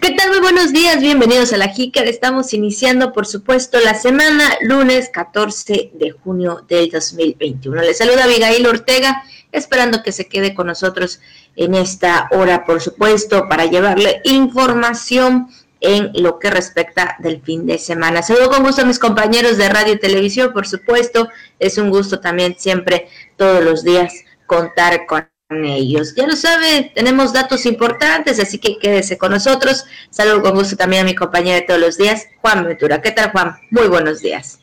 ¿Qué tal? Muy buenos días, bienvenidos a la Jícara. Estamos iniciando, por supuesto, la semana lunes 14 de junio del 2021. Les saluda Abigail Ortega, esperando que se quede con nosotros en esta hora, por supuesto, para llevarle información en lo que respecta del fin de semana. Saludo con gusto a mis compañeros de radio y televisión, por supuesto. Es un gusto también siempre, todos los días, contar con ellos. Ya lo sabe, tenemos datos importantes, así que quédese con nosotros. Saludo con gusto también a mi compañero de todos los días, Juan Ventura. ¿Qué tal, Juan? Muy buenos días.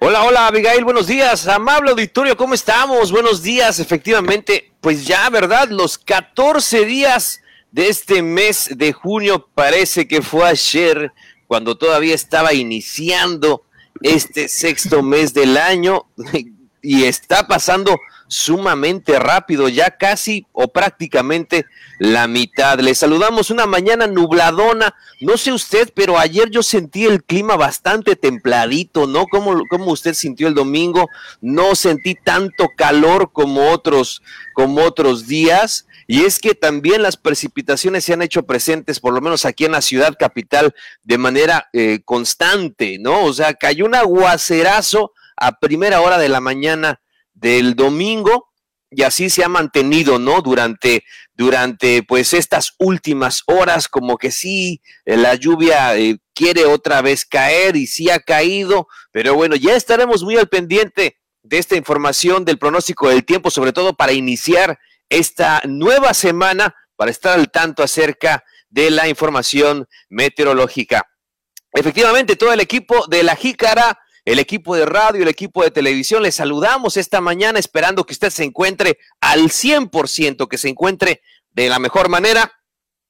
Hola, hola, Abigail, buenos días. Amable auditorio, ¿cómo estamos? Buenos días, efectivamente, pues ya, ¿verdad? Los 14 días de este mes de junio parece que fue ayer, cuando todavía estaba iniciando este sexto mes del año y está pasando sumamente rápido, ya casi o prácticamente la mitad. Le saludamos una mañana nubladona, no sé usted, pero ayer yo sentí el clima bastante templadito, ¿no? ¿Cómo, cómo usted sintió el domingo? No sentí tanto calor como otros, como otros días. Y es que también las precipitaciones se han hecho presentes, por lo menos aquí en la ciudad capital, de manera eh, constante, ¿no? O sea, cayó un aguacerazo a primera hora de la mañana del domingo y así se ha mantenido, ¿no? Durante, durante pues estas últimas horas, como que sí, la lluvia eh, quiere otra vez caer y sí ha caído, pero bueno, ya estaremos muy al pendiente de esta información del pronóstico del tiempo, sobre todo para iniciar esta nueva semana, para estar al tanto acerca de la información meteorológica. Efectivamente, todo el equipo de la Jícara el equipo de radio, el equipo de televisión. Les saludamos esta mañana esperando que usted se encuentre al 100%, que se encuentre de la mejor manera.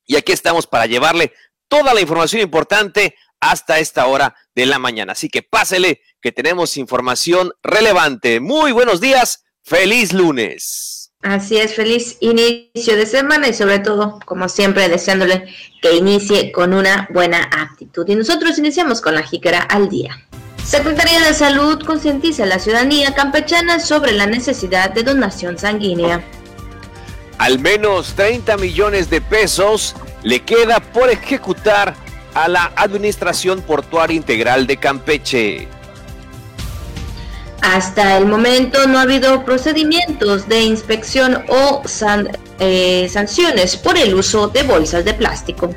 Y aquí estamos para llevarle toda la información importante hasta esta hora de la mañana. Así que pásele que tenemos información relevante. Muy buenos días, feliz lunes. Así es, feliz inicio de semana y sobre todo, como siempre, deseándole que inicie con una buena actitud. Y nosotros iniciamos con la jícara al día. Secretaría de Salud concientiza a la ciudadanía campechana sobre la necesidad de donación sanguínea. Al menos 30 millones de pesos le queda por ejecutar a la Administración Portuaria Integral de Campeche. Hasta el momento no ha habido procedimientos de inspección o eh, sanciones por el uso de bolsas de plástico.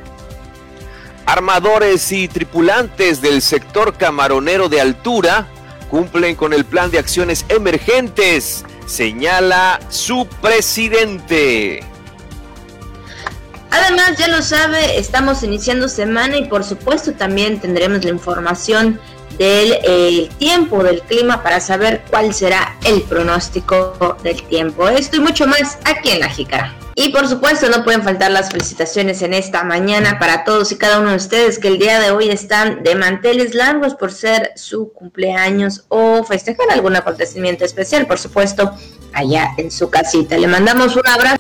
Armadores y tripulantes del sector camaronero de altura cumplen con el plan de acciones emergentes, señala su presidente. Además, ya lo sabe, estamos iniciando semana y por supuesto también tendremos la información del eh, tiempo, del clima, para saber cuál será el pronóstico del tiempo. Esto y mucho más aquí en La Jícara. Y por supuesto no pueden faltar las felicitaciones en esta mañana para todos y cada uno de ustedes que el día de hoy están de manteles largos por ser su cumpleaños o festejar algún acontecimiento especial, por supuesto, allá en su casita. Le mandamos un abrazo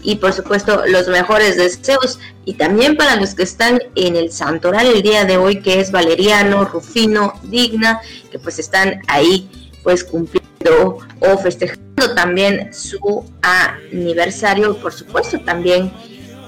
y por supuesto los mejores deseos y también para los que están en el santoral el día de hoy que es Valeriano, Rufino, Digna, que pues están ahí pues cumpliendo o festejando también su aniversario, por supuesto también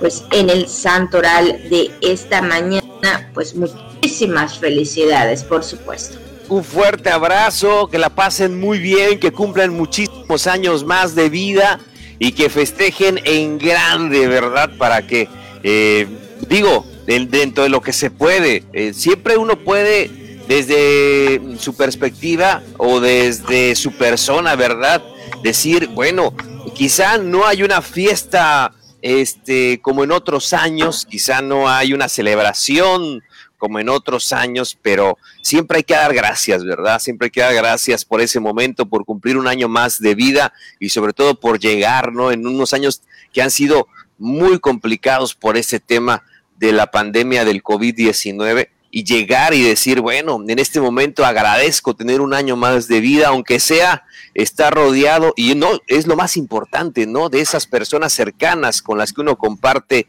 pues en el santoral de esta mañana, pues muchísimas felicidades, por supuesto. Un fuerte abrazo, que la pasen muy bien, que cumplan muchísimos años más de vida y que festejen en grande, ¿verdad? Para que, eh, digo, dentro de lo que se puede, eh, siempre uno puede desde su perspectiva o desde su persona, ¿verdad? decir, bueno, quizá no hay una fiesta este, como en otros años, quizá no hay una celebración como en otros años, pero siempre hay que dar gracias, ¿verdad? Siempre hay que dar gracias por ese momento, por cumplir un año más de vida y sobre todo por llegar, ¿no? En unos años que han sido muy complicados por ese tema de la pandemia del COVID-19 y llegar y decir, bueno, en este momento agradezco tener un año más de vida, aunque sea estar rodeado, y no es lo más importante, ¿no? De esas personas cercanas con las que uno comparte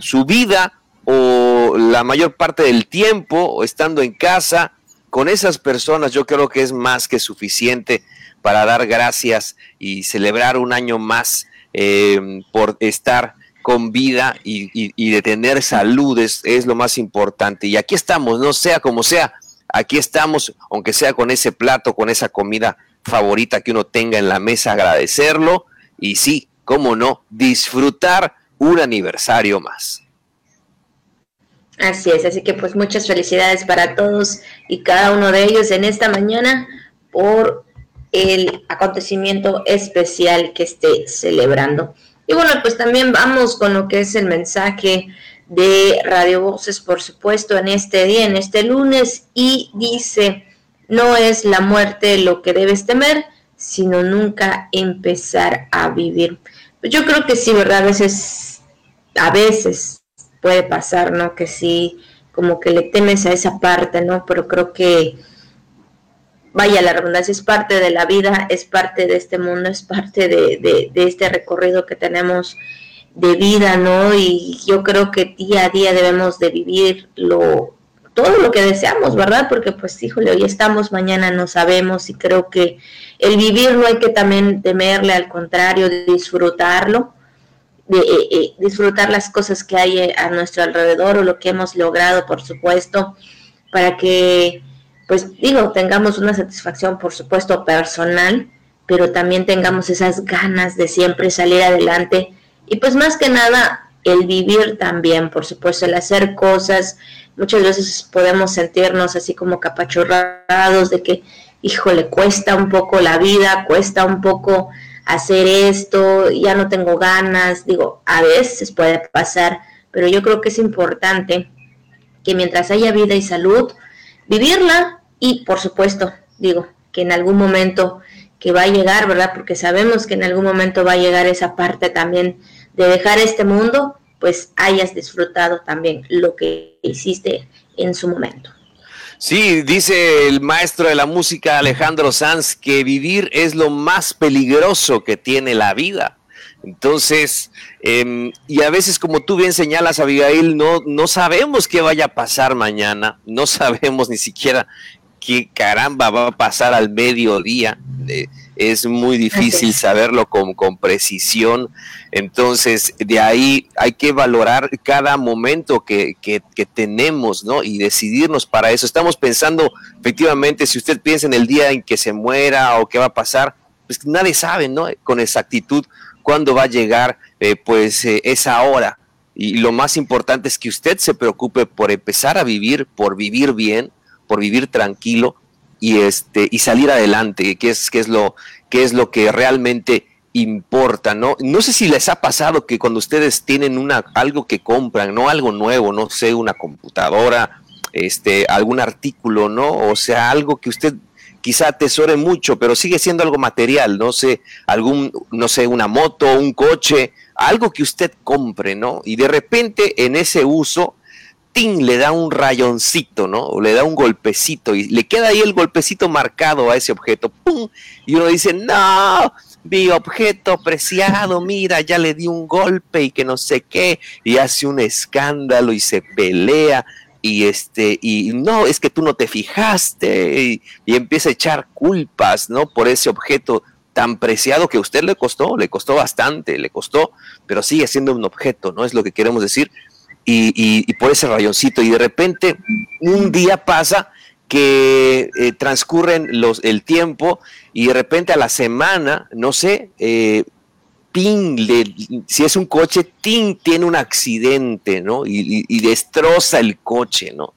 su vida o la mayor parte del tiempo estando en casa, con esas personas yo creo que es más que suficiente para dar gracias y celebrar un año más eh, por estar con vida y, de tener salud es, es, lo más importante. Y aquí estamos, no sea como sea, aquí estamos, aunque sea con ese plato, con esa comida favorita que uno tenga en la mesa, agradecerlo y sí, cómo no, disfrutar un aniversario más. Así es, así que pues muchas felicidades para todos y cada uno de ellos en esta mañana por el acontecimiento especial que esté celebrando. Y bueno, pues también vamos con lo que es el mensaje de Radio Voces, por supuesto, en este día, en este lunes, y dice, no es la muerte lo que debes temer, sino nunca empezar a vivir. Pues yo creo que sí, ¿verdad? A veces, a veces puede pasar, ¿no? Que sí, como que le temes a esa parte, ¿no? Pero creo que, vaya, la redundancia es parte de la vida, es parte de este mundo, es parte de, de, este recorrido que tenemos de vida, ¿no? Y yo creo que día a día debemos de vivir lo, todo lo que deseamos, ¿verdad? Porque pues, híjole, hoy estamos, mañana no sabemos y creo que el vivir no hay que también temerle, al contrario, disfrutarlo de eh, eh, disfrutar las cosas que hay eh, a nuestro alrededor o lo que hemos logrado, por supuesto, para que, pues digo, tengamos una satisfacción, por supuesto, personal, pero también tengamos esas ganas de siempre salir adelante y pues más que nada el vivir también, por supuesto, el hacer cosas. Muchas veces podemos sentirnos así como capachorrados de que, híjole, cuesta un poco la vida, cuesta un poco hacer esto, ya no tengo ganas, digo, a veces puede pasar, pero yo creo que es importante que mientras haya vida y salud, vivirla y por supuesto, digo, que en algún momento que va a llegar, ¿verdad? Porque sabemos que en algún momento va a llegar esa parte también de dejar este mundo, pues hayas disfrutado también lo que hiciste en su momento. Sí, dice el maestro de la música Alejandro Sanz que vivir es lo más peligroso que tiene la vida. Entonces, em, y a veces como tú bien señalas, Abigail, no, no sabemos qué vaya a pasar mañana, no sabemos ni siquiera qué caramba va a pasar al mediodía. Eh, es muy difícil saberlo con, con, precisión. Entonces, de ahí hay que valorar cada momento que, que, tenemos, ¿no? Y decidirnos para eso. Estamos pensando, efectivamente, si usted piensa en el día en que se muera o qué va a pasar, pues nadie sabe, ¿no? Con exactitud cuándo va a llegar, eh, pues, eh, esa hora. Y lo más importante es que usted se preocupe por empezar a vivir, por vivir bien, por vivir tranquilo y este y salir adelante, que es es lo que es lo que realmente importa, ¿no? No sé si les ha pasado que cuando ustedes tienen una algo que compran, no algo nuevo, no sé, una computadora, este algún artículo, ¿no? O sea, algo que usted quizá atesore mucho, pero sigue siendo algo material, no sé, algún no sé, una moto, un coche, algo que usted compre, ¿no? Y de repente en ese uso le da un rayoncito, ¿no? O le da un golpecito y le queda ahí el golpecito marcado a ese objeto. ¡Pum! Y uno dice, no, mi objeto preciado, mira, ya le di un golpe y que no sé qué, y hace un escándalo y se pelea y este y no es que tú no te fijaste y, y, empieza a echar culpas no por ese objeto tan preciado que a usted le costó le costó bastante le costó pero sigue siendo un objeto no es lo que queremos decir y, por ese rayoncito. Y de repente un día pasa que eh, transcurren los, el tiempo y de repente a la semana, no sé, eh, si es un coche, tiene un accidente, ¿no? Y, y, destroza el coche, ¿no?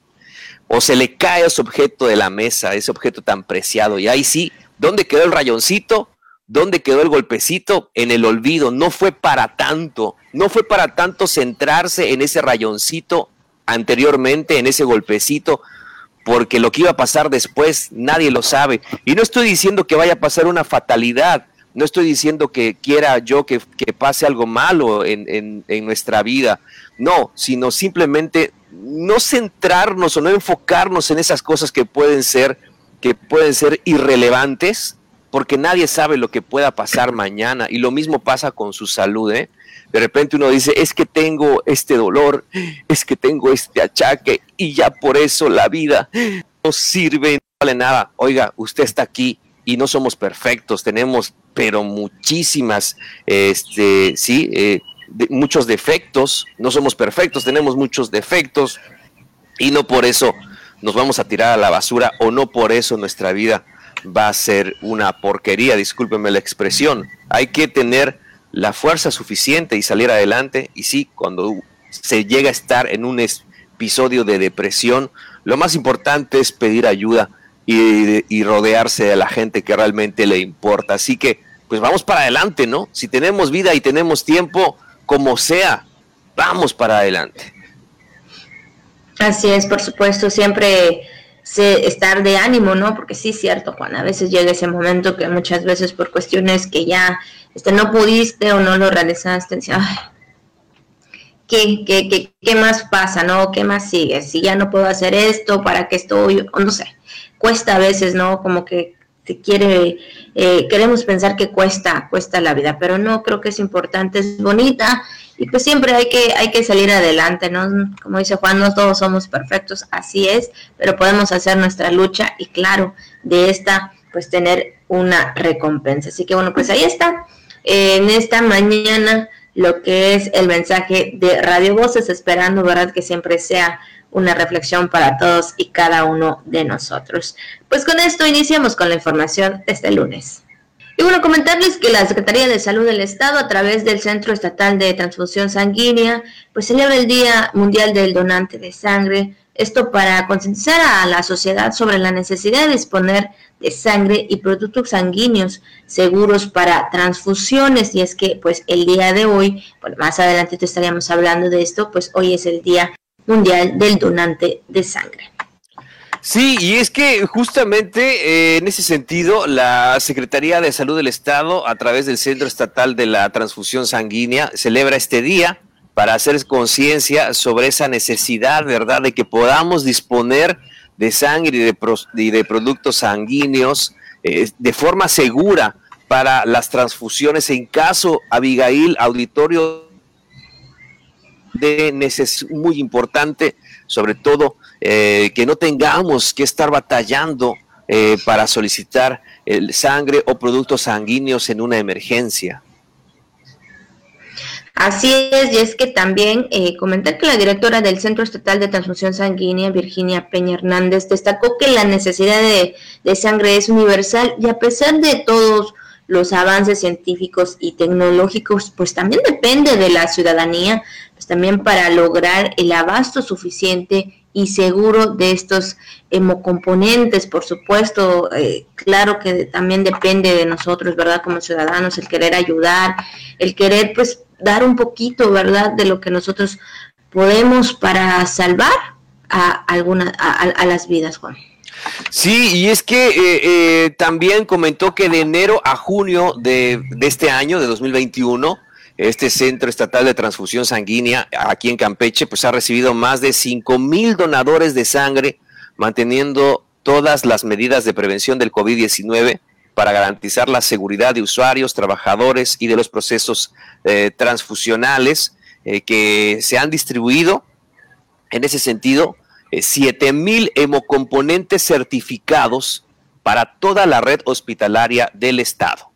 O se le cae ese objeto de la mesa, ese objeto tan preciado. Y ahí sí, ¿dónde quedó el rayoncito? ¿Dónde quedó el golpecito? En el olvido. No fue para tanto. No fue para tanto centrarse en ese rayoncito anteriormente, en ese golpecito, porque lo que iba a pasar después nadie lo sabe. Y no estoy diciendo que vaya a pasar una fatalidad. No estoy diciendo que quiera yo que, pase algo malo en, en nuestra vida. No, sino simplemente no centrarnos o no enfocarnos en esas cosas que pueden ser, que pueden ser irrelevantes porque nadie sabe lo que pueda pasar mañana y lo mismo pasa con su salud. ¿eh? De repente uno dice, es que tengo este dolor, es que tengo este achaque y ya por eso la vida no sirve, no vale nada. Oiga, usted está aquí y no somos perfectos, tenemos pero muchísimas, este, sí, eh, muchos defectos, no somos perfectos, tenemos muchos defectos y no por eso nos vamos a tirar a la basura o no por eso nuestra vida va a ser una porquería, discúlpenme la expresión. Hay que tener la fuerza suficiente y salir adelante y sí, cuando se llega a estar en un episodio de depresión, lo más importante es pedir ayuda y, y rodearse de la gente que realmente le importa. Así que pues vamos para adelante, ¿no? Si tenemos vida y tenemos tiempo, como sea, vamos para adelante. Así es, por supuesto, siempre estar de ánimo, ¿no? Porque sí, cierto, Juan, a veces llega ese momento que muchas veces por cuestiones que ya este, no pudiste o no lo realizaste, ay, ¿qué, qué, qué, qué más pasa, no? ¿Qué más sigue? Si ya no puedo hacer esto, ¿para qué estoy? O no sé, cuesta a veces, ¿no? Como que quiere, eh, queremos pensar que cuesta, cuesta la vida, pero no, creo que es importante, es bonita y pues siempre hay que, hay que salir adelante, ¿no? Como dice Juan, no todos somos perfectos, así es, pero podemos hacer nuestra lucha y claro, de esta, pues tener una recompensa. Así que bueno, pues ahí está, en esta mañana lo que es el mensaje de Radio Voces, esperando, ¿verdad? Que siempre sea una reflexión para todos y cada uno de nosotros. Pues con esto iniciamos con la información este lunes. Y bueno, comentarles que la Secretaría de Salud del Estado, a través del Centro Estatal de Transfusión Sanguínea, pues celebra el Día Mundial del Donante de Sangre. Esto para concientizar a la sociedad sobre la necesidad de disponer de sangre y productos sanguíneos seguros para transfusiones. Y es que, pues, el día de hoy, bueno, más adelante te estaríamos hablando de esto, pues hoy es el Día Mundial del Donante de Sangre. Sí, y es que justamente eh, en ese sentido, la Secretaría de Salud del Estado, a través del Centro Estatal de la Transfusión Sanguínea, celebra este día para hacer conciencia sobre esa necesidad, ¿verdad?, de que podamos disponer de sangre y de, y de productos sanguíneos eh, de forma segura para las transfusiones en caso, Abigail, auditorio de necesidad muy importante, sobre todo eh, que no tengamos que estar batallando eh, para solicitar el sangre o productos sanguíneos en una emergencia. Así es, y es que también eh, comentar que la directora del Centro Estatal de Transfusión Sanguínea, Virginia Peña Hernández, destacó que la necesidad de, de sangre es universal y a pesar de todos los avances científicos y tecnológicos, pues también depende de la ciudadanía, también para lograr el abasto suficiente y seguro de estos hemocomponentes, por supuesto, eh, claro que también depende de nosotros, ¿verdad? Como ciudadanos, el querer ayudar, el querer pues dar un poquito, ¿verdad? De lo que nosotros podemos para salvar a, alguna, a, las vidas, Juan. Sí, y es que eh, eh, también comentó que de enero a junio de, de este año, de 2021, este Centro Estatal de Transfusión Sanguínea aquí en Campeche, pues ha recibido más de 5 mil donadores de sangre, manteniendo todas las medidas de prevención del COVID-19 para garantizar la seguridad de usuarios, trabajadores y de los procesos eh, transfusionales eh, que se han distribuido. En ese sentido, eh, 7 mil hemocomponentes certificados para toda la red hospitalaria del Estado.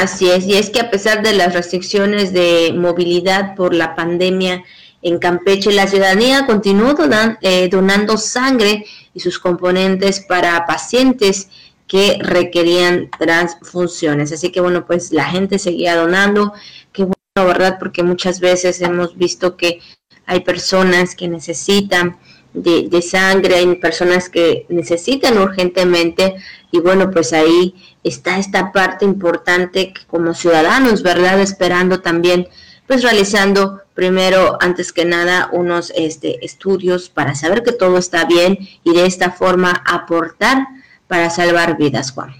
Así es, y es que a pesar de las restricciones de movilidad por la pandemia en Campeche, la ciudadanía continuó eh, donando sangre y sus componentes para pacientes que requerían transfusiones. Así que bueno, pues la gente seguía donando, qué bueno, ¿verdad? Porque muchas veces hemos visto que hay personas que necesitan de, de, sangre, hay personas que necesitan urgentemente y bueno, pues ahí está esta parte importante que como ciudadanos, ¿verdad? Esperando también, pues realizando primero, antes que nada, unos este, estudios para saber que todo está bien y de esta forma aportar para salvar vidas, Juan.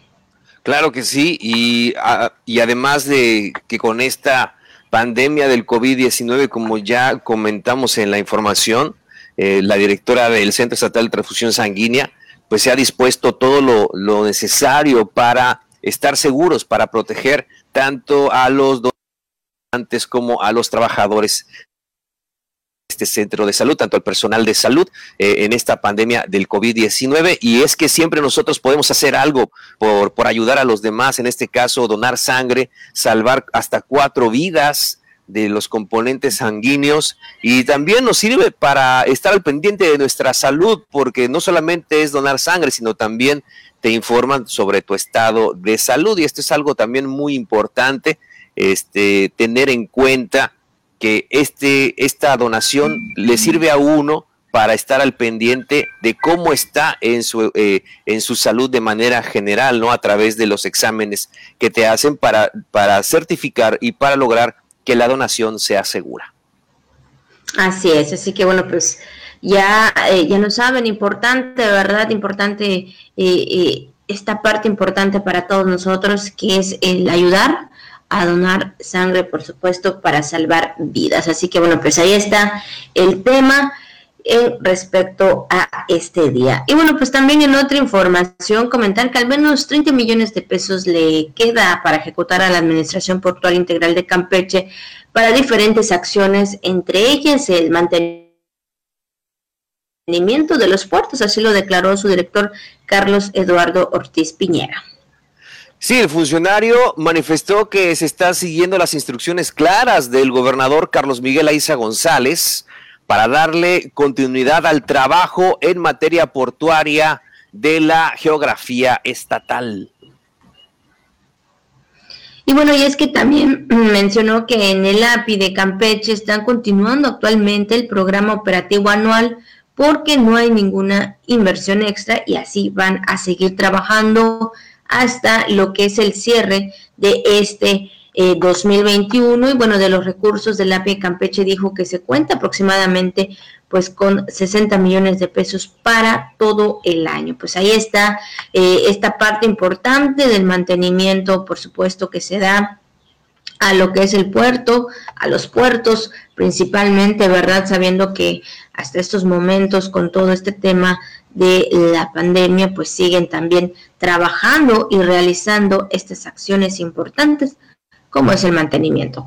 Claro que sí, y, y además de que con esta pandemia del COVID-19, como ya comentamos en la información, eh, la directora del Centro Estatal de Transfusión Sanguínea, pues se ha dispuesto todo lo, necesario para estar seguros, para proteger tanto a los donantes como a los trabajadores este centro de salud, tanto al personal de salud eh, en esta pandemia del COVID-19. Y es que siempre nosotros podemos hacer algo por, por ayudar a los demás, en este caso donar sangre, salvar hasta cuatro vidas de los componentes sanguíneos y también nos sirve para estar al pendiente de nuestra salud, porque no solamente es donar sangre, sino también te informan sobre tu estado de salud y esto es algo también muy importante, este, tener en cuenta que este, esta donación le sirve a uno para estar al pendiente de cómo está en su, eh, en su salud de manera general, ¿no? A través de los exámenes que te hacen para, para certificar y para lograr que la donación sea segura. Así es, así que bueno, pues ya, eh, ya lo saben, importante, ¿verdad? Importante eh, esta parte importante para todos nosotros, que es el ayudar a donar sangre, por supuesto, para salvar vidas. Así que bueno, pues ahí está el tema en respecto a este día. Y bueno, pues también en otra información, comentar que al menos 30 millones de pesos le queda para ejecutar a la Administración Portuaria Integral de Campeche para diferentes acciones, entre ellas el mantenimiento de los puertos, así lo declaró su director Carlos Eduardo Ortiz Piñera. Sí, el funcionario manifestó que se están siguiendo las instrucciones claras del gobernador Carlos Miguel Aiza González, para darle continuidad al trabajo en materia portuaria de la geografía estatal. Y bueno, y es que también mencionó que en el API de Campeche están continuando actualmente el programa operativo anual porque no hay ninguna inversión extra y así van a seguir trabajando hasta lo que es el cierre de este 2021 eh, y bueno, de los recursos del API Campeche dijo que se cuenta aproximadamente pues con 60 millones de pesos para todo el año. Pues ahí está eh, esta parte importante del mantenimiento, por supuesto, que se da a lo que es el puerto, a los puertos principalmente, ¿verdad? Sabiendo que hasta estos momentos con todo este tema de la pandemia, pues siguen también trabajando y realizando estas acciones importantes cómo es el mantenimiento,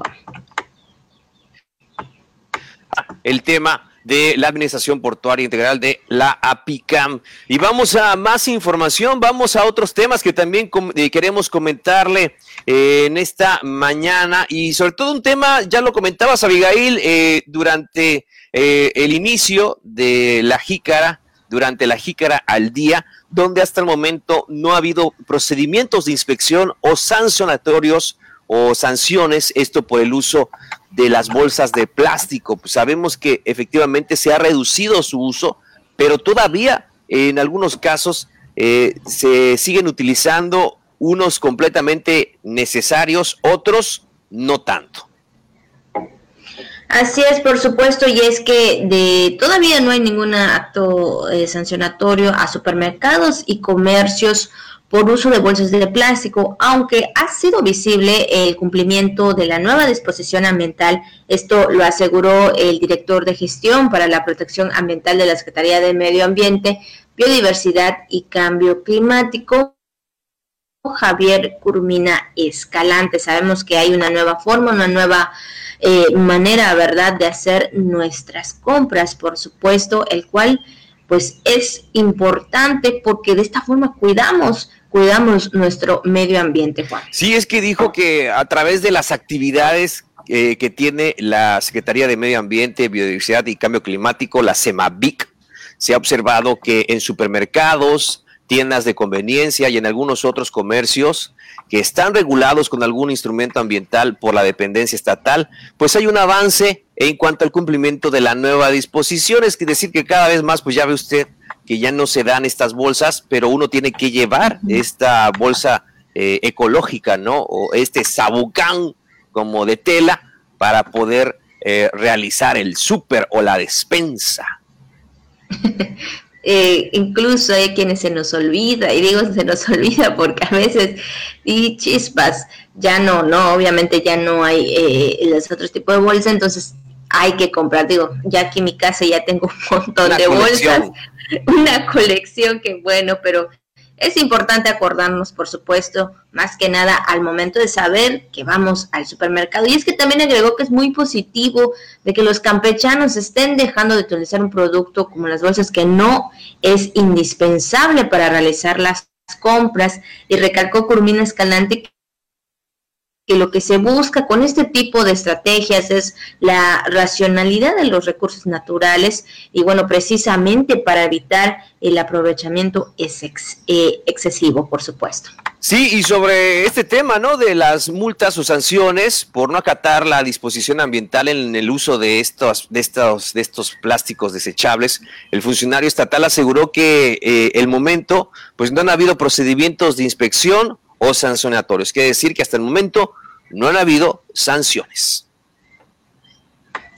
El tema de la Administración Portuaria Integral de la APICAM. Y vamos a más información, vamos a otros temas que también eh, queremos comentarle eh, en esta mañana y sobre todo un tema, ya lo comentabas Abigail, eh, durante el inicio de la jícara, durante la jícara al día, donde hasta el momento no ha habido procedimientos de inspección o sancionatorios o sanciones, esto por el uso de las bolsas de plástico. Pues sabemos que efectivamente se ha reducido su uso, pero todavía en algunos casos eh, se siguen utilizando unos completamente necesarios, otros no tanto. Así es, por supuesto, y es que de todavía no hay ningún acto eh, sancionatorio a supermercados y comercios por uso de bolsas de plástico, aunque ha sido visible el cumplimiento de la nueva disposición ambiental. Esto lo aseguró el director de gestión para la protección ambiental de la Secretaría de Medio Ambiente, Biodiversidad y Cambio Climático. Javier Curmina Escalante. Sabemos que hay una nueva forma, una nueva eh, manera, ¿verdad?, de hacer nuestras compras, por supuesto, el cual pues es importante porque de esta forma cuidamos cuidamos nuestro medio ambiente, Juan. Sí, es que dijo que a través de las actividades eh, que tiene la Secretaría de Medio Ambiente, Biodiversidad y Cambio Climático, la CEMAVIC, se ha observado que en supermercados, tiendas de conveniencia y en algunos otros comercios que están regulados con algún instrumento ambiental por la dependencia estatal, pues hay un avance en cuanto al cumplimiento de la nueva disposición. Es decir, que cada vez más, pues ya ve usted que ya no se dan estas bolsas, pero uno tiene que llevar esta bolsa eh, ecológica, ¿no? O este sabucán como de tela para poder eh, realizar el súper o la despensa. Eh, incluso hay quienes se nos olvida, y digo se nos olvida porque a veces, y chispas, ya no, no, obviamente ya no hay eh, los otros tipos de bolsas, entonces hay que comprar, digo, ya aquí en mi casa ya tengo un montón de bolsas, una colección que bueno, pero es importante acordarnos, por supuesto, más que nada al momento de saber que vamos al supermercado. Y es que también agregó que es muy positivo de que los campechanos estén dejando de utilizar un producto como las bolsas que no es indispensable para realizar las compras. Y recalcó Curmina Escalante que lo que se busca con este tipo de estrategias es la racionalidad de los recursos naturales y bueno, precisamente para evitar el aprovechamiento eh, excesivo, por supuesto. Sí, y sobre este tema, ¿no? De las multas o sanciones por no acatar la disposición ambiental en el uso de estos, de estos, de estos plásticos desechables, el funcionario estatal aseguró que eh, el momento, pues no han habido procedimientos de inspección o sancionatorios. Quiere decir que hasta el momento no han habido sanciones.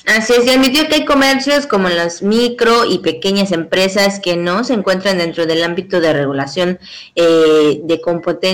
Así es, y admitió que hay comercios como las micro y pequeñas empresas que no se encuentran dentro del ámbito de regulación eh, de,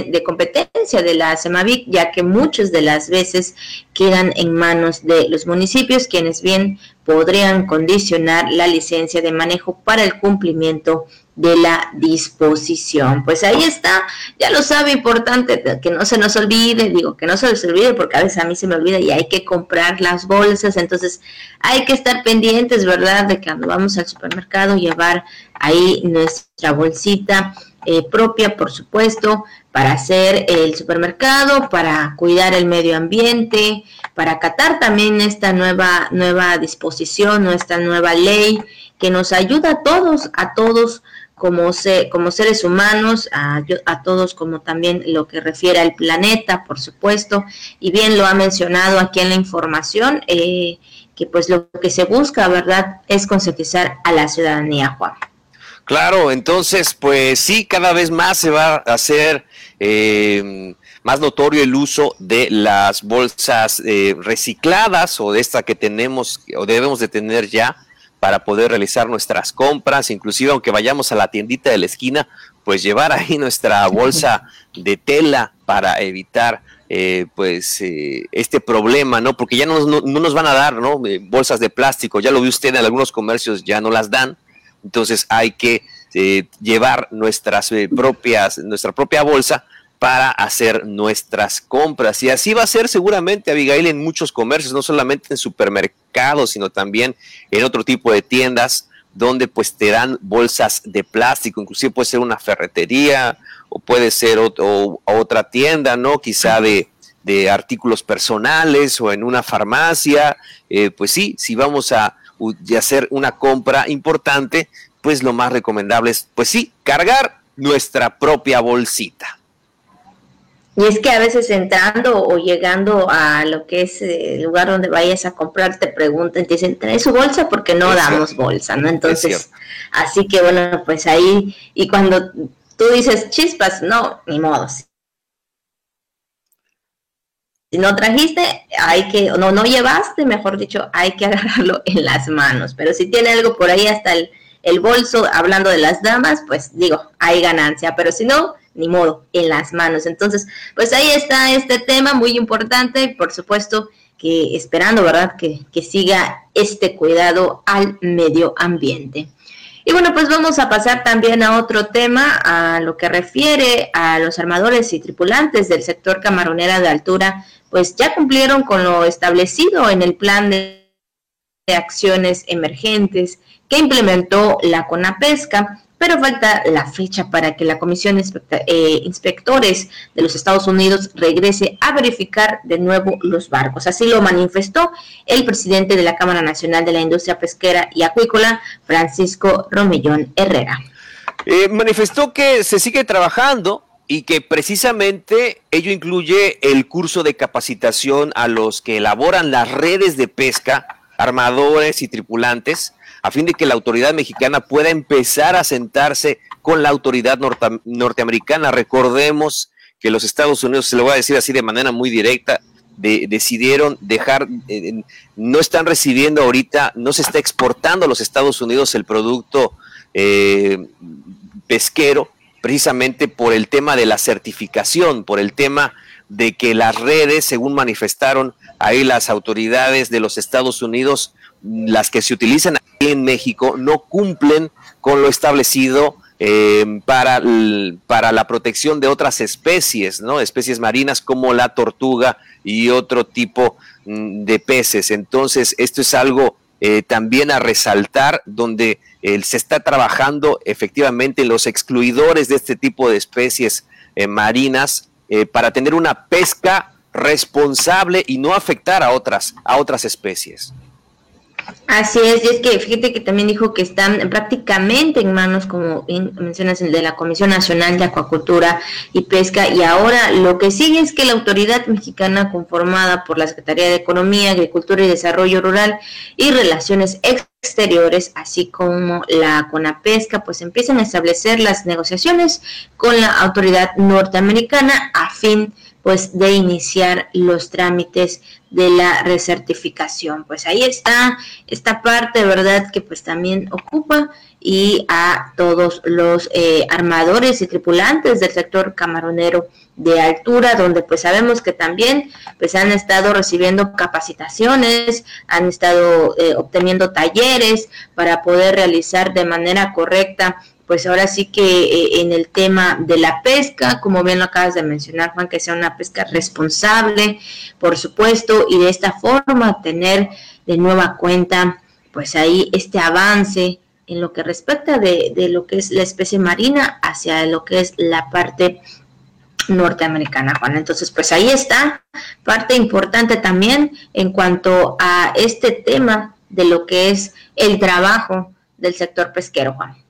de competencia de la CEMAVIC, ya que muchas de las veces quedan en manos de los municipios, quienes bien podrían condicionar la licencia de manejo para el cumplimiento la disposición. Pues ahí está, ya lo sabe, importante que no se nos olvide, digo que no se nos olvide porque a veces a mí se me olvida y hay que comprar las bolsas, entonces hay que estar pendientes, ¿verdad? De que cuando vamos al supermercado llevar ahí nuestra bolsita eh, propia, por supuesto, para hacer el supermercado, para cuidar el medio ambiente, para acatar también esta nueva, nueva disposición, nuestra nueva ley que nos ayuda a todos, a todos como, como seres humanos, a, a, todos como también lo que refiere al planeta, por supuesto, y bien lo ha mencionado aquí en la información, eh, que pues lo que se busca, ¿verdad?, es concientizar a la ciudadanía, Juan. Claro, entonces, pues sí, cada vez más se va a hacer eh, más notorio el uso de las bolsas eh, recicladas o de esta que tenemos o debemos de tener ya para poder realizar nuestras compras, inclusive aunque vayamos a la tiendita de la esquina, pues llevar ahí nuestra bolsa de tela para evitar eh, pues eh, este problema, ¿no? Porque ya no, nos van a dar. Eh, bolsas de plástico, ya lo vi usted en algunos comercios, ya no las dan, entonces hay que llevar nuestras propias, nuestra propia bolsa para hacer nuestras compras. Y así va a ser seguramente, Abigail, en muchos comercios, no solamente en supermercados, sino también en otro tipo de tiendas donde pues te dan bolsas de plástico, inclusive puede ser una ferretería o puede ser otra tienda, ¿no? Quizá de, artículos personales o en una farmacia. Eh, pues sí, si vamos a hacer una compra importante, pues lo más recomendable es, pues sí, cargar nuestra propia bolsita. Y es que a veces entrando o llegando a lo que es el lugar donde vayas a comprar, te preguntan, te dicen, ¿trae su bolsa? Porque no damos bolsa, ¿no? Entonces, así que bueno, pues ahí, y cuando tú dices chispas, no, ni modo. Si no trajiste, hay que, no, no llevaste, mejor dicho, hay que agarrarlo en las manos. Pero si tiene algo por ahí hasta el, el bolso, hablando de las damas, pues digo, hay ganancia. Pero si no, ni modo, en las manos. Entonces, pues ahí está este tema muy importante, por supuesto que esperando, ¿verdad?, que, que siga este cuidado al medio ambiente. Y bueno, pues vamos a pasar también a otro tema, a lo que refiere a los armadores y tripulantes del sector camaronera de altura, pues ya cumplieron con lo establecido en el plan de acciones emergentes que implementó la CONAPESCA pero falta la fecha para que la Comisión de eh, Inspectores de los Estados Unidos regrese a verificar de nuevo los barcos. Así lo manifestó el presidente de la Cámara Nacional de la Industria Pesquera y Acuícola, Francisco Romellón Herrera. Eh, manifestó que se sigue trabajando y que precisamente ello incluye el curso de capacitación a los que elaboran las redes de pesca, armadores y tripulantes, a fin de que la autoridad mexicana pueda empezar a sentarse con la autoridad norteamericana. Recordemos que los Estados Unidos, se lo voy a decir así de manera muy directa, decidieron dejar, eh, no están recibiendo ahorita, no se está exportando a los Estados Unidos el producto eh, pesquero, precisamente por el tema de la certificación, por el tema de que las redes, según manifestaron ahí las autoridades de los Estados Unidos, las que se utilizan aquí en México no cumplen con lo establecido eh, para, para la protección de otras especies, ¿no? Especies marinas como la tortuga y otro tipo mm, de peces. Entonces, esto es algo eh, también a resaltar, donde eh, se está trabajando efectivamente en los excluidores de este tipo de especies marinas para tener una pesca responsable y no afectar a otras, a otras especies. Así es, y es que fíjate que también dijo que están prácticamente en manos, como mencionas, de la Comisión Nacional de Acuacultura y Pesca, y ahora lo que sigue es que la autoridad mexicana conformada por la Secretaría de Economía, Agricultura y Desarrollo Rural y Relaciones Exteriores, así como la CONAPESCA, pues empiezan a establecer las negociaciones con la autoridad norteamericana a fin pues de iniciar los trámites de la recertificación. Pues ahí está esta parte, ¿verdad? Que pues también ocupa y a todos los eh, armadores y tripulantes del sector camaronero de altura, donde pues sabemos que también pues han estado recibiendo capacitaciones, han estado eh, obteniendo talleres para poder realizar de manera correcta pues ahora sí que eh, en el tema de la pesca, como bien lo acabas de mencionar, Juan, que sea una pesca responsable, por supuesto, y de esta forma tener de nueva cuenta, pues ahí este avance en lo que respecta de, de lo que es la especie marina hacia lo que es la parte norteamericana, Juan. Entonces, pues ahí está, parte importante también en cuanto a este tema de lo que es el trabajo del sector pesquero, Juan.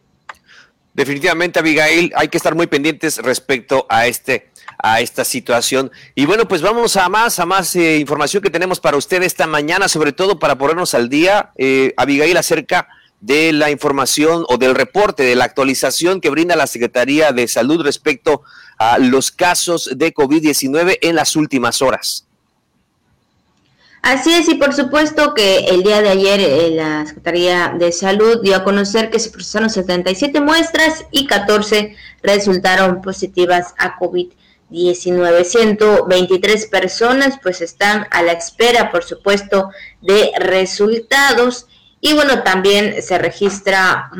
Definitivamente, Abigail, hay que estar muy pendientes respecto a este a esta situación. Y bueno, pues vamos a más, a más eh, información que tenemos para usted esta mañana, sobre todo para ponernos al día, eh, Abigail, acerca de la información o del reporte, de la actualización que brinda la Secretaría de Salud respecto a los casos de COVID-19 en las últimas horas. Así es, y por supuesto que el día de ayer eh, la Secretaría de Salud dio a conocer que se procesaron 77 muestras y 14 resultaron positivas a COVID-19. 123 personas pues están a la espera, por supuesto, de resultados. Y bueno, también se registra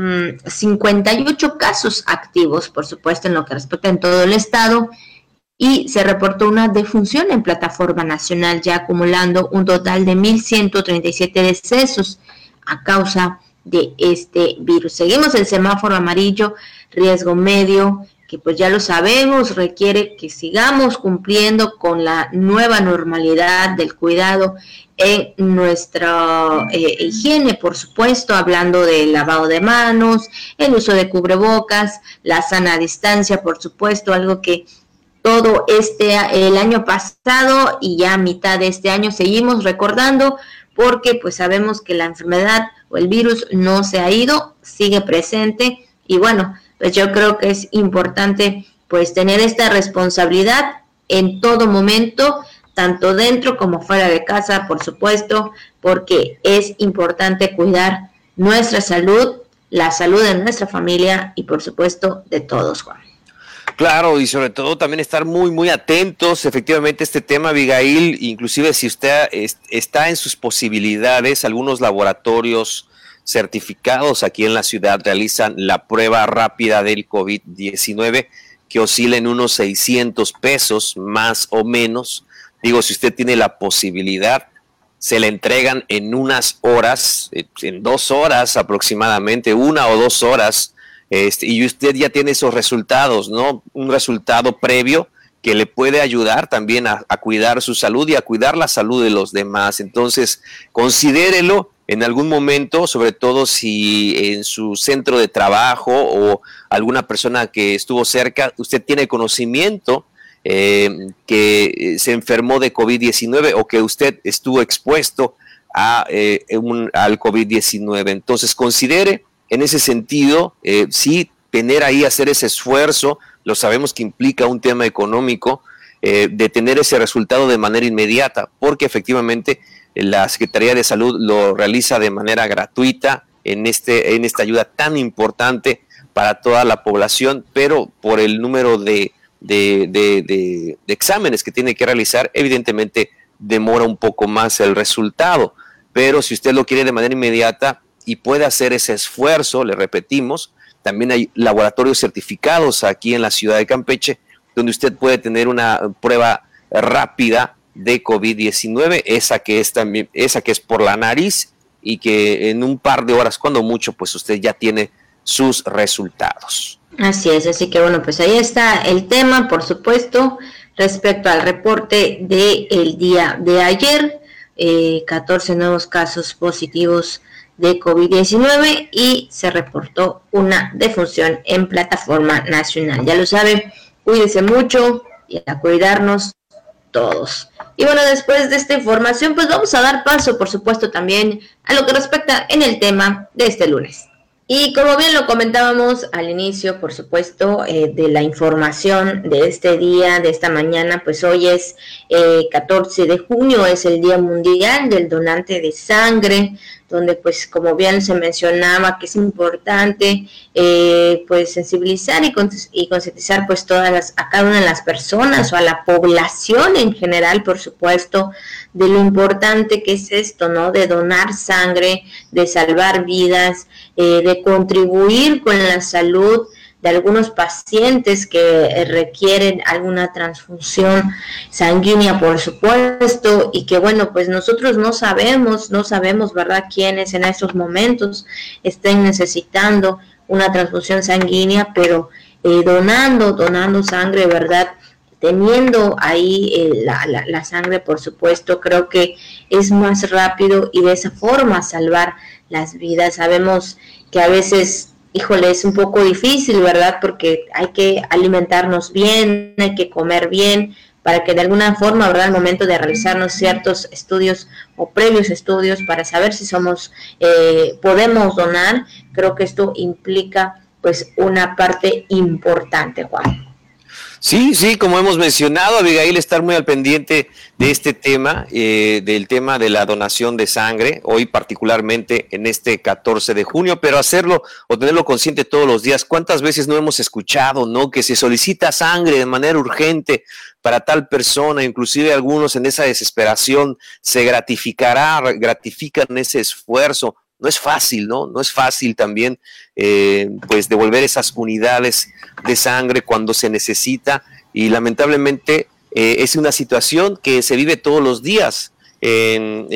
58 mm, casos activos, por supuesto, en lo que respecta en todo el estado y se reportó una defunción en plataforma nacional, ya acumulando un total de 1.137 decesos a causa de este virus. Seguimos el semáforo amarillo, riesgo medio, que pues ya lo sabemos, requiere que sigamos cumpliendo con la nueva normalidad del cuidado en nuestra eh, higiene, por supuesto, hablando del lavado de manos, el uso de cubrebocas, la sana distancia, por supuesto, algo que todo este el año pasado y ya a mitad de este año seguimos recordando porque pues sabemos que la enfermedad o el virus no se ha ido, sigue presente y bueno, pues yo creo que es importante pues tener esta responsabilidad en todo momento, tanto dentro como fuera de casa, por supuesto, porque es importante cuidar nuestra salud, la salud de nuestra familia y por supuesto de todos, Juan. Claro, y sobre todo también estar muy, muy atentos, efectivamente, este tema, Abigail, inclusive si usted está en sus posibilidades, algunos laboratorios certificados aquí en la ciudad realizan la prueba rápida del COVID-19 que oscila en unos 600 pesos más o menos. Digo, si usted tiene la posibilidad, se le entregan en unas horas, en dos horas aproximadamente, una o dos horas este, y usted ya tiene esos resultados, ¿no? Un resultado previo que le puede ayudar también a, cuidar su salud y a cuidar la salud de los demás. Entonces, considérelo en algún momento, sobre todo si en su centro de trabajo o alguna persona que estuvo cerca, usted tiene conocimiento eh, que se enfermó de COVID-19 o que usted estuvo expuesto a, eh, al COVID-19. Entonces, considere en ese sentido, eh, sí, tener ahí, hacer ese esfuerzo, lo sabemos que implica un tema económico, eh, de tener ese resultado de manera inmediata, porque efectivamente eh, la Secretaría de Salud lo realiza de manera gratuita en, este, en esta ayuda tan importante para toda la población, pero por el número de, de exámenes que tiene que realizar, evidentemente demora un poco más el resultado. Pero si usted lo quiere de manera inmediata, y puede hacer ese esfuerzo, le repetimos, también hay laboratorios certificados aquí en la ciudad de Campeche, donde usted puede tener una prueba rápida de COVID-19, esa que es también, esa que es por la nariz y que en un par de horas, cuando mucho, pues usted ya tiene sus resultados. Así es, así que bueno, pues ahí está el tema, por supuesto, respecto al reporte del el día de ayer, 14 eh, nuevos casos positivos de COVID-19 y se reportó una defunción en plataforma nacional. Ya lo saben, cuídense mucho y a cuidarnos todos. Y bueno, después de esta información, pues vamos a dar paso, por supuesto, también a lo que respecta en el tema de este lunes. Y como bien lo comentábamos al inicio, por supuesto, eh, de la información de este día, de esta mañana, pues hoy es 14 eh, de junio, es el Día Mundial del Donante de Sangre donde pues como bien se mencionaba que es importante eh, pues sensibilizar y, y concientizar pues todas las, a cada una de las personas o a la población en general por supuesto de lo importante que es esto, ¿no? De donar sangre, de salvar vidas, eh, de contribuir con la salud de algunos pacientes que eh, requieren alguna transfusión sanguínea, por supuesto, y que bueno, pues nosotros no sabemos, no sabemos, ¿verdad?, quiénes en estos momentos estén necesitando una transfusión sanguínea, pero eh, donando, donando sangre, ¿verdad? Teniendo ahí eh, la, la, la sangre, por supuesto, creo que es más rápido y de esa forma salvar las vidas. Sabemos que a veces híjole, es un poco difícil, ¿verdad? Porque hay que alimentarnos bien, hay que comer bien, para que de alguna forma, ¿verdad? Al momento de realizarnos ciertos estudios o previos estudios para saber si somos, eh, podemos donar, creo que esto implica pues una parte importante, Juan. Sí, sí, como hemos mencionado, Abigail, estar muy al pendiente de este tema, eh, del tema de la donación de sangre, hoy particularmente en este 14 de junio, pero hacerlo o tenerlo consciente todos los días. ¿Cuántas veces no hemos escuchado, no, que se solicita sangre de manera urgente para tal persona, inclusive algunos en esa desesperación se gratificará, gratifican ese esfuerzo no es fácil, ¿no? No es fácil también, eh, pues, devolver esas unidades de sangre cuando se necesita y lamentablemente eh, es una situación que se vive todos los días en,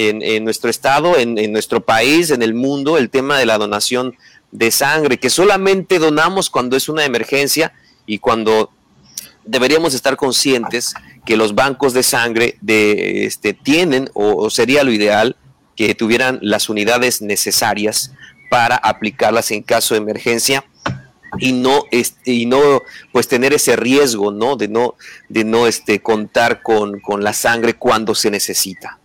nuestro estado, en, en, nuestro país, en el mundo, el tema de la donación de sangre, que solamente donamos cuando es una emergencia y cuando deberíamos estar conscientes que los bancos de sangre de, este, tienen, o sería lo ideal, que tuvieran las unidades necesarias para aplicarlas en caso de emergencia y no este, y no pues tener ese riesgo no de no de no este contar con, con la sangre cuando se necesita.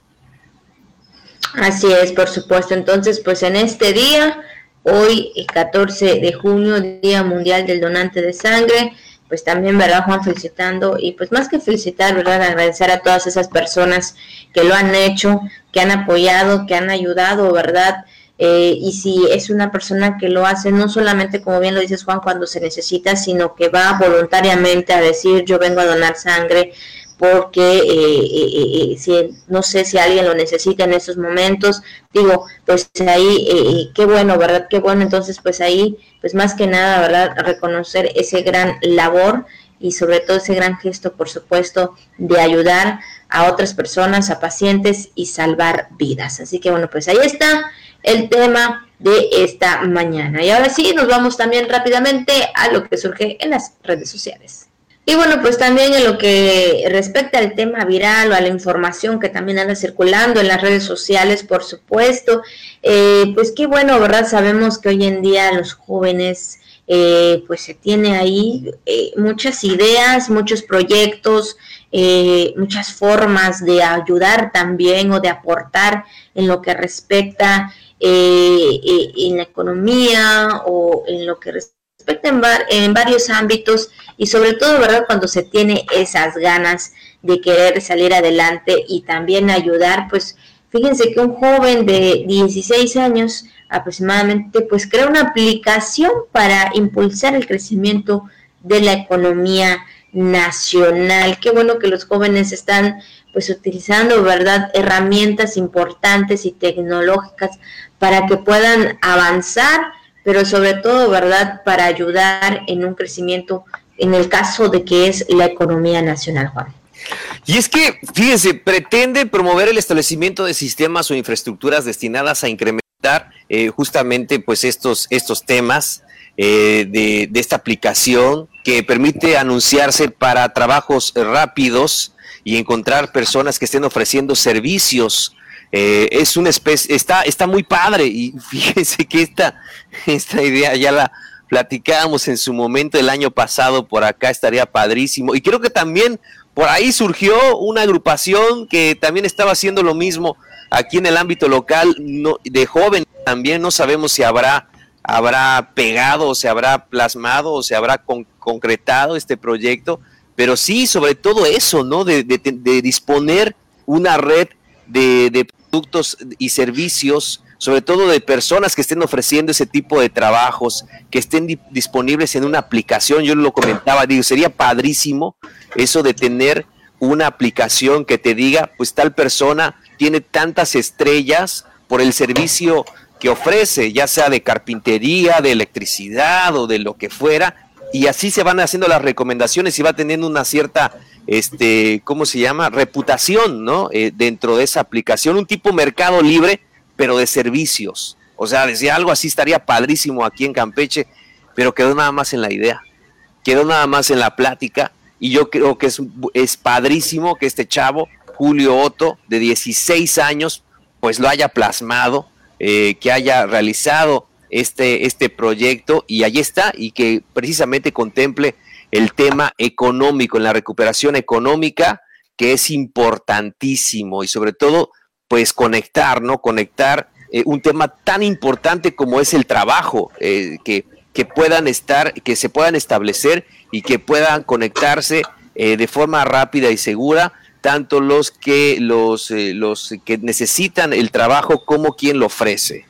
Así es por supuesto. Entonces pues en este día hoy 14 de junio día mundial del donante de sangre pues también, ¿verdad, Juan? Felicitando y pues más que felicitar, ¿verdad? Agradecer a todas esas personas que lo han hecho, que han apoyado, que han ayudado, ¿verdad? Eh, y si es una persona que lo hace, no solamente, como bien lo dices, Juan, cuando se necesita, sino que va voluntariamente a decir, yo vengo a donar sangre, porque eh, eh, eh, si, no sé si alguien lo necesita en estos momentos, digo, pues ahí, qué bueno, ¿verdad? Qué bueno, entonces pues ahí, pues más que nada, ¿verdad? Reconocer ese gran labor y sobre todo ese gran gesto, por supuesto, de ayudar a otras personas, a pacientes y salvar vidas. Así que bueno, pues ahí está el tema de esta mañana. Y ahora sí, nos vamos también rápidamente a lo que surge en las redes sociales. Y bueno, pues también en lo que respecta al tema viral o a la información que también anda circulando en las redes sociales, por supuesto, eh, pues qué bueno, ¿verdad? Sabemos que hoy en día los jóvenes, eh, pues se tiene ahí eh, muchas ideas, muchos proyectos, muchas formas de ayudar también o de aportar en lo que respecta en la economía o en lo que respecta en, en varios ámbitos y sobre todo, ¿verdad? Cuando se tiene esas ganas de querer salir adelante y también ayudar, pues fíjense que un joven de 16 años aproximadamente, pues crea una aplicación para impulsar el crecimiento de la economía nacional. Qué bueno que los jóvenes están pues utilizando, ¿verdad?, herramientas importantes y tecnológicas para que puedan avanzar pero sobre todo, ¿verdad?, para ayudar en un crecimiento en el caso de que es la economía nacional, Juan. Y es que, fíjense, pretende promover el establecimiento de sistemas o infraestructuras destinadas a incrementar eh, justamente pues estos, estos temas eh, de, esta aplicación que permite anunciarse para trabajos rápidos y encontrar personas que estén ofreciendo servicios. Eh, es una especie, está, está muy padre y fíjense que esta, esta idea ya la platicábamos en su momento el año pasado por acá, estaría padrísimo. Y creo que también por ahí surgió una agrupación que también estaba haciendo lo mismo aquí en el ámbito local, no, de joven también, no sabemos si habrá habrá pegado o se habrá plasmado o se habrá concretado este proyecto, pero sí, sobre todo eso, ¿no? De, disponer una red de, productos y servicios, sobre todo de personas que estén ofreciendo ese tipo de trabajos, que estén disponibles en una aplicación. Yo lo comentaba, digo, sería padrísimo eso de tener una aplicación que te diga, pues tal persona tiene tantas estrellas por el servicio que ofrece, ya sea de carpintería, de electricidad o de lo que fuera, y así se van haciendo las recomendaciones y va teniendo una cierta, este, ¿cómo se llama? Reputación, ¿no? Eh, dentro de esa aplicación, un tipo mercado libre, pero de servicios. O sea, decía algo así estaría padrísimo aquí en Campeche, pero quedó nada más en la idea, quedó nada más en la plática, y yo creo que es, es padrísimo que este chavo, Julio Otto, de 16 años, pues lo haya plasmado eh, que haya realizado este, este proyecto y ahí está, y que precisamente contemple el tema económico, en la recuperación económica, que es importantísimo y sobre todo, pues conectar, ¿no? Conectar eh, un tema tan importante como es el trabajo, eh, que, que puedan estar, que se puedan establecer y que puedan conectarse de forma rápida y segura tanto los que los, eh, los que necesitan el trabajo como quien lo ofrece.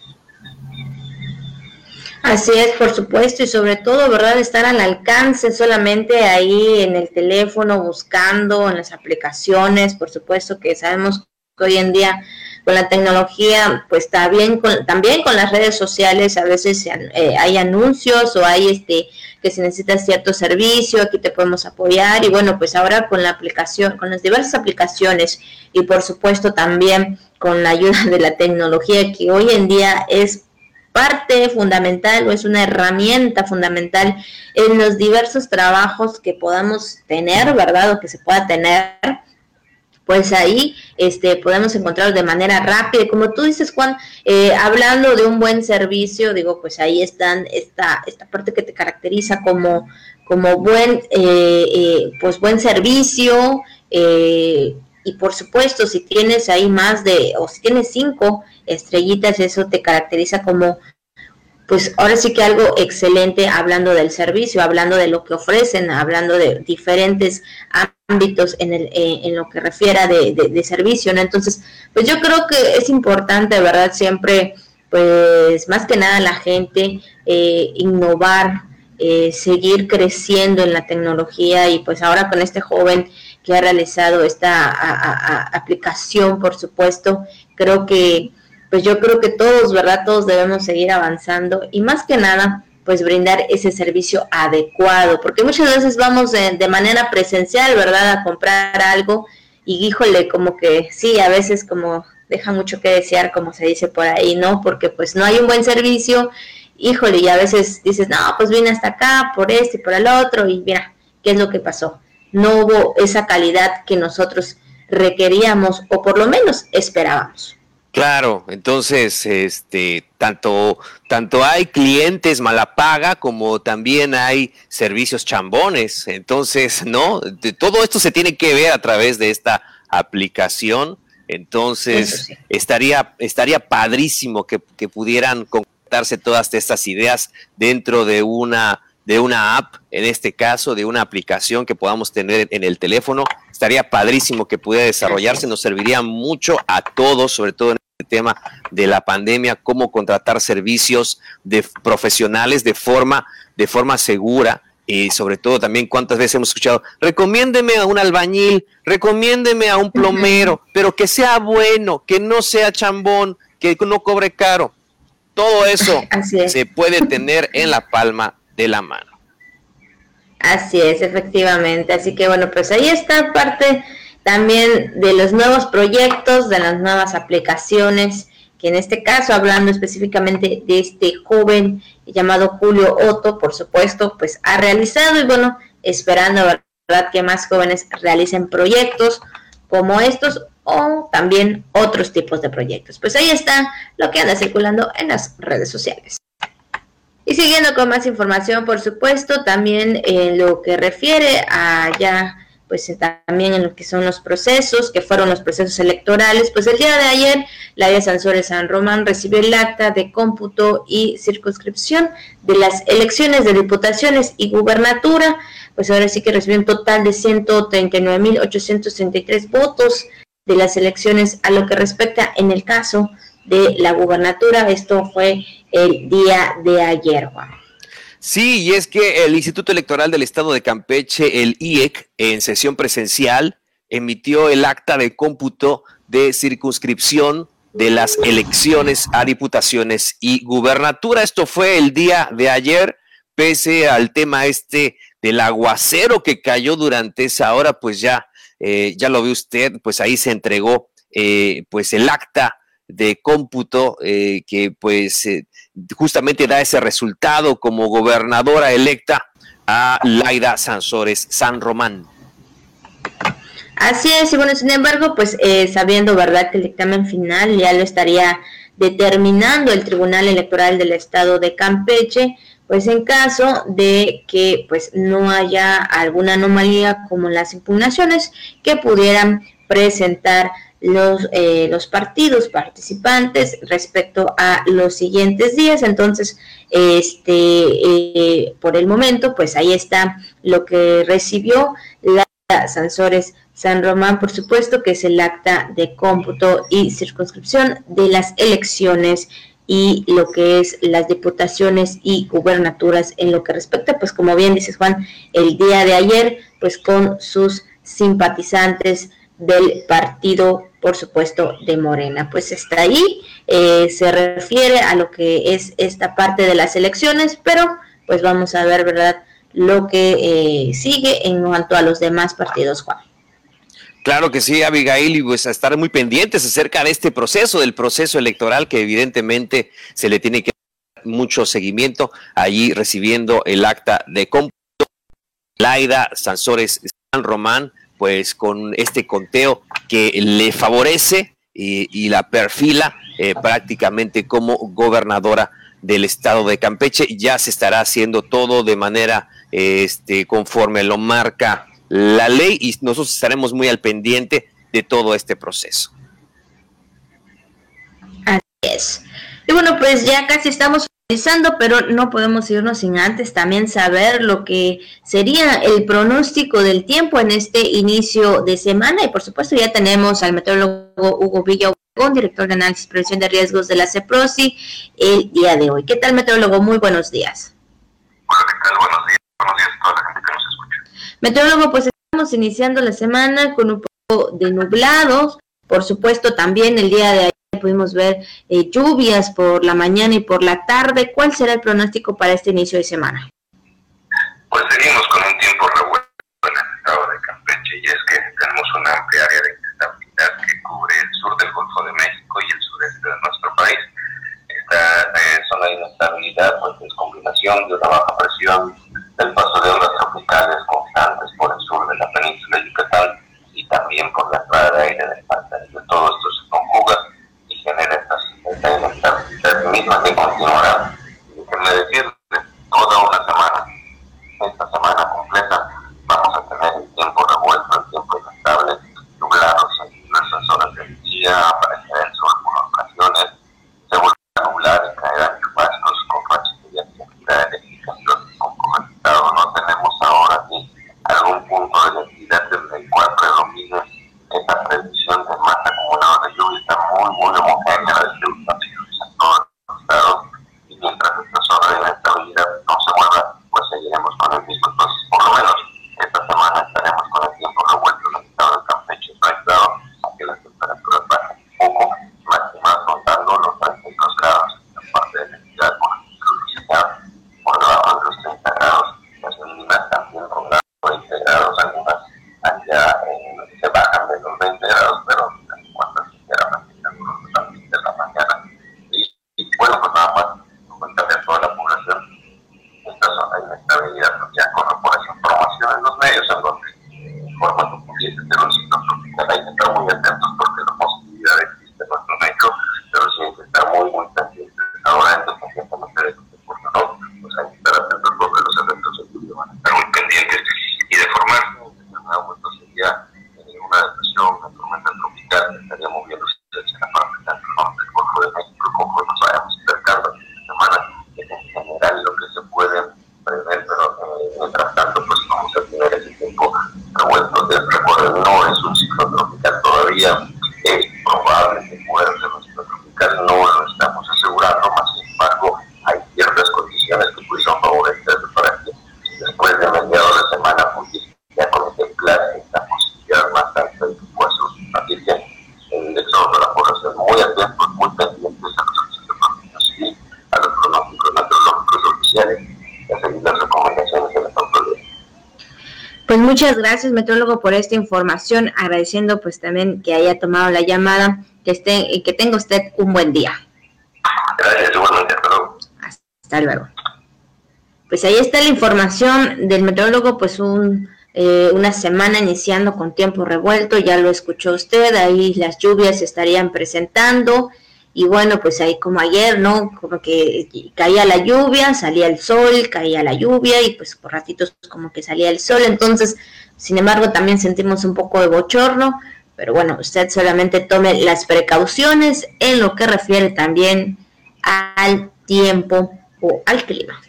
Así es, por supuesto, y sobre todo, ¿verdad? Estar al alcance solamente ahí en el teléfono, buscando en las aplicaciones, por supuesto que sabemos que hoy en día con la tecnología, pues está bien con, también con las redes sociales, a veces eh, hay anuncios o hay este que si necesitas cierto servicio, aquí te podemos apoyar y bueno, pues ahora con la aplicación, con las diversas aplicaciones y por supuesto también con la ayuda de la tecnología que hoy en día es parte fundamental o es una herramienta fundamental en los diversos trabajos que podamos tener, ¿verdad? O que se pueda tener pues ahí este, podemos encontrarlo de manera rápida. Como tú dices, Juan, eh, hablando de un buen servicio, digo, pues ahí están esta, esta parte que te caracteriza como, como buen, eh, eh, pues buen servicio. Y por supuesto, si tienes ahí más de, o si tienes cinco estrellitas, eso te caracteriza como pues ahora sí que algo excelente hablando del servicio, hablando de lo que ofrecen, hablando de diferentes ámbitos en, el, eh, en lo que refiera de, de, servicio, ¿no? Entonces, pues yo creo que es importante, ¿verdad? Siempre, pues más que nada la gente eh, innovar, eh, seguir creciendo en la tecnología y pues ahora con este joven que ha realizado esta aplicación, por supuesto, creo que pues yo creo que todos, ¿verdad? Todos debemos seguir avanzando y más que nada, pues brindar ese servicio adecuado, porque muchas veces vamos de, manera presencial, ¿verdad? A comprar algo y híjole, como que sí, a veces como deja mucho que desear, como se dice por ahí, ¿no? Porque pues no hay un buen servicio, híjole, y a veces dices, no, pues vine hasta acá por este y por el otro, y mira, ¿qué es lo que pasó? No hubo esa calidad que nosotros requeríamos o por lo menos esperábamos. Claro, entonces, este, tanto, tanto hay clientes mala paga como también hay servicios chambones. Entonces, no, de, todo esto se tiene que ver a través de esta aplicación. Entonces, estaría, estaría padrísimo que, que pudieran concretarse todas estas ideas dentro de una de una app, en este caso, de una aplicación que podamos tener en el teléfono. Estaría padrísimo que pudiera desarrollarse, nos serviría mucho a todos, sobre todo en este tema de la pandemia, cómo contratar servicios de profesionales de forma, de forma segura y sobre todo también cuántas veces hemos escuchado, recomiéndeme a un albañil, recomiéndeme a un plomero, pero que sea bueno, que no sea chambón, que no cobre caro. Todo eso se puede tener en la palma de la mano. Así es, efectivamente. Así que bueno, pues ahí está parte también de los nuevos proyectos, de las nuevas aplicaciones que en este caso, hablando específicamente de este joven llamado Julio Otto, por supuesto, pues ha realizado y bueno, esperando, ¿verdad?, que más jóvenes realicen proyectos como estos o también otros tipos de proyectos. Pues ahí está lo que anda circulando en las redes sociales. Y siguiendo con más información, por supuesto, también en lo que refiere a ya, pues también en lo que son los procesos, que fueron los procesos electorales, pues el día de ayer la Vía Sansores San Román recibió el acta de cómputo y circunscripción de las elecciones de diputaciones y gubernatura, pues ahora sí que recibió un total de 139.833 votos de las elecciones a lo que respecta en el caso de la gubernatura. Esto fue el día de ayer. Sí, y es que el Instituto Electoral del Estado de Campeche, el IEC, en sesión presencial, emitió el acta de cómputo de circunscripción de las elecciones a diputaciones y gubernatura. Esto fue el día de ayer, pese al tema este del aguacero que cayó durante esa hora, pues ya, eh, ya lo ve usted, pues ahí se entregó eh, pues el acta de cómputo eh, que pues justamente da ese resultado como gobernadora electa a Laida Sansores San Román. Así es, y bueno, sin embargo, pues sabiendo, ¿verdad?, que el dictamen final ya lo estaría determinando el Tribunal Electoral del Estado de Campeche, pues en caso de que pues no haya alguna anomalía como las impugnaciones que pudieran presentar los, eh, los partidos participantes respecto a los siguientes días. Entonces, este, eh, por el momento, pues ahí está lo que recibió la Sansores San Román, por supuesto, que es el acta de cómputo y circunscripción de las elecciones y lo que es las diputaciones y gubernaturas en lo que respecta, pues como bien dices Juan, el día de ayer, pues con sus simpatizantes del partido, por supuesto, de Morena. Pues está ahí, eh, se refiere a lo que es esta parte de las elecciones, pero pues vamos a ver, ¿verdad?, lo que eh, sigue en cuanto a los demás partidos, Juan. Claro que sí, Abigail, y pues a estar muy pendientes acerca de este proceso, del proceso electoral que evidentemente se le tiene que dar mucho seguimiento, allí recibiendo el acta de cómputo. Laida Sansores San Román, pues con este conteo que le favorece y, la perfila eh, prácticamente como gobernadora del estado de Campeche. Ya se estará haciendo todo de manera este, conforme lo marca la ley y nosotros estaremos muy al pendiente de todo este proceso. Así es. Y bueno, pues ya casi estamos finalizando, pero no podemos irnos sin antes también saber lo que sería el pronóstico del tiempo en este inicio de semana. Y por supuesto ya tenemos al meteorólogo Hugo Villa director de análisis y prevención de riesgos de la CEPROSI, el día de hoy. ¿Qué tal, meteorólogo? Muy buenos días. Hola, ¿qué tal? Buenos días. Buenos días a toda la gente que nos Meteorólogo, pues estamos iniciando la semana con un poco de nublados. Por supuesto, también el día de ayer pudimos ver eh, lluvias por la mañana y por la tarde. ¿Cuál será el pronóstico para este inicio de semana? Pues seguimos con un tiempo revuelto en el estado de Campeche y es que tenemos una amplia área de inestabilidad que cubre el sur del Golfo de México y el sureste de nuestro país. Esta eh, zona de inestabilidad pues, es combinación de una baja presión muchas gracias, metrólogo, por esta información, agradeciendo pues también que haya tomado la llamada, que esté y que tenga usted un buen día. Gracias, igualmente, Hasta luego. Pues ahí está la información del metrólogo, pues un, eh, una semana iniciando con tiempo revuelto, ya lo escuchó usted, ahí las lluvias se estarían presentando y bueno, pues ahí como ayer, ¿no? Como que caía la lluvia, salía el sol, caía la lluvia y pues por ratitos como que salía el sol, entonces, sin embargo, también sentimos un poco de bochorno, pero bueno, usted solamente tome las precauciones en lo que refiere también al tiempo o al clima.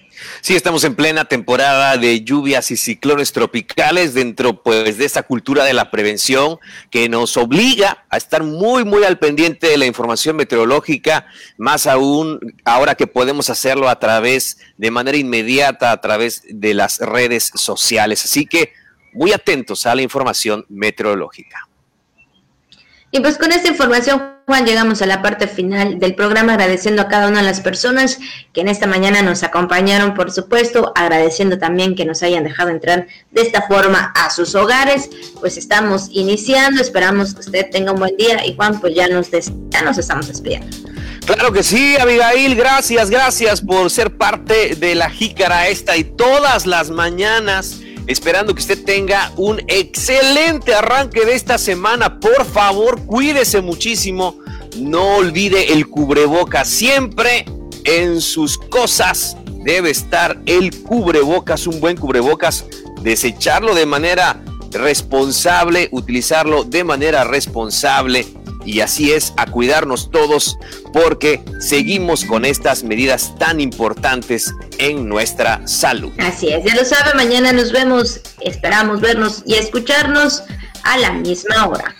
Sí, estamos en plena temporada de lluvias y ciclones tropicales dentro pues de esta cultura de la prevención que nos obliga a estar muy muy al pendiente de la información meteorológica, más aún ahora que podemos hacerlo a través de manera inmediata a través de las redes sociales. Así que muy atentos a la información meteorológica. Y pues con esta información, Juan, llegamos a la parte final del programa, agradeciendo a cada una de las personas que en esta mañana nos acompañaron, por supuesto, agradeciendo también que nos hayan dejado entrar de esta forma a sus hogares. Pues estamos iniciando, esperamos que usted tenga un buen día y Juan, pues ya nos, ya nos estamos despidiendo. Claro que sí, Abigail, gracias, gracias por ser parte de la jícara esta y todas las mañanas esperando que usted tenga un excelente arranque de esta semana. Por favor, cuídese muchísimo. No olvide el cubreboca. Siempre en sus cosas debe estar el cubrebocas, un buen cubrebocas. Desecharlo de manera responsable, utilizarlo de manera responsable y así es a cuidarnos todos porque seguimos con estas medidas tan importantes en nuestra salud. Así es, ya lo sabe, mañana nos vemos, esperamos vernos y escucharnos a la misma hora.